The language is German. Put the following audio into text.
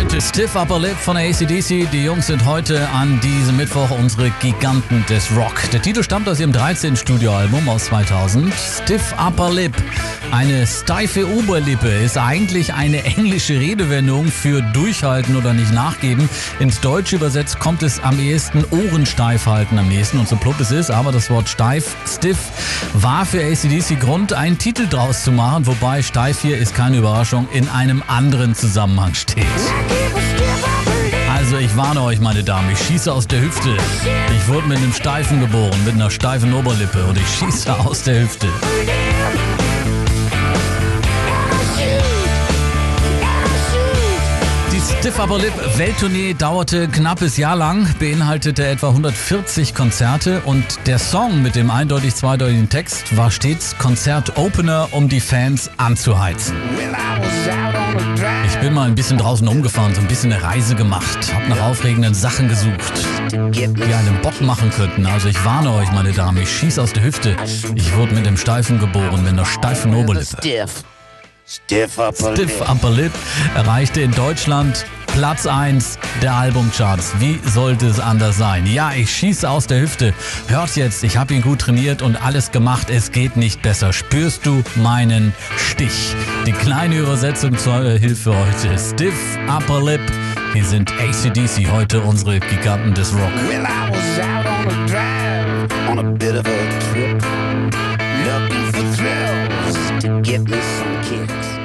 Heute Stiff Upper Lip von ACDC. Die Jungs sind heute an diesem Mittwoch unsere Giganten des Rock. Der Titel stammt aus ihrem 13. Studioalbum aus 2000. Stiff Upper Lip. Eine steife Oberlippe ist eigentlich eine englische Redewendung für durchhalten oder nicht nachgeben. Ins Deutsche übersetzt kommt es am ehesten Ohrensteif halten am nächsten. Und so plump es ist, aber das Wort steif, stiff, war für ACDC Grund, einen Titel draus zu machen. Wobei steif hier ist keine Überraschung, in einem anderen Zusammenhang steht. Ich warne euch, meine Damen, ich schieße aus der Hüfte. Ich wurde mit einem Steifen geboren, mit einer steifen Oberlippe und ich schieße aus der Hüfte. Die Stiff Upper Lip Welttournee dauerte knappes Jahr lang, beinhaltete etwa 140 Konzerte und der Song mit dem eindeutig zweideutigen Text war stets Konzertopener, um die Fans anzuheizen. Ich bin mal ein bisschen draußen umgefahren, so ein bisschen eine Reise gemacht, hab nach aufregenden Sachen gesucht, die einen Bock machen könnten. Also ich warne euch, meine Damen, ich schieß aus der Hüfte. Ich wurde mit dem Steifen geboren, mit einer steifen Oberlippe. Stiff. Stiff upper Stiff lip. Upper Lip erreichte in Deutschland Platz 1 der Albumcharts. Wie sollte es anders sein? Ja, ich schieße aus der Hüfte. Hört jetzt, ich habe ihn gut trainiert und alles gemacht. Es geht nicht besser. Spürst du meinen Stich? Die kleine Übersetzung zur Hilfe heute. Stiff Upper Lip. Hier sind ACDC heute unsere Giganten des Rock. Well, I was out on a drive, on a bit of a trip, looking for thrills to get me some kicks.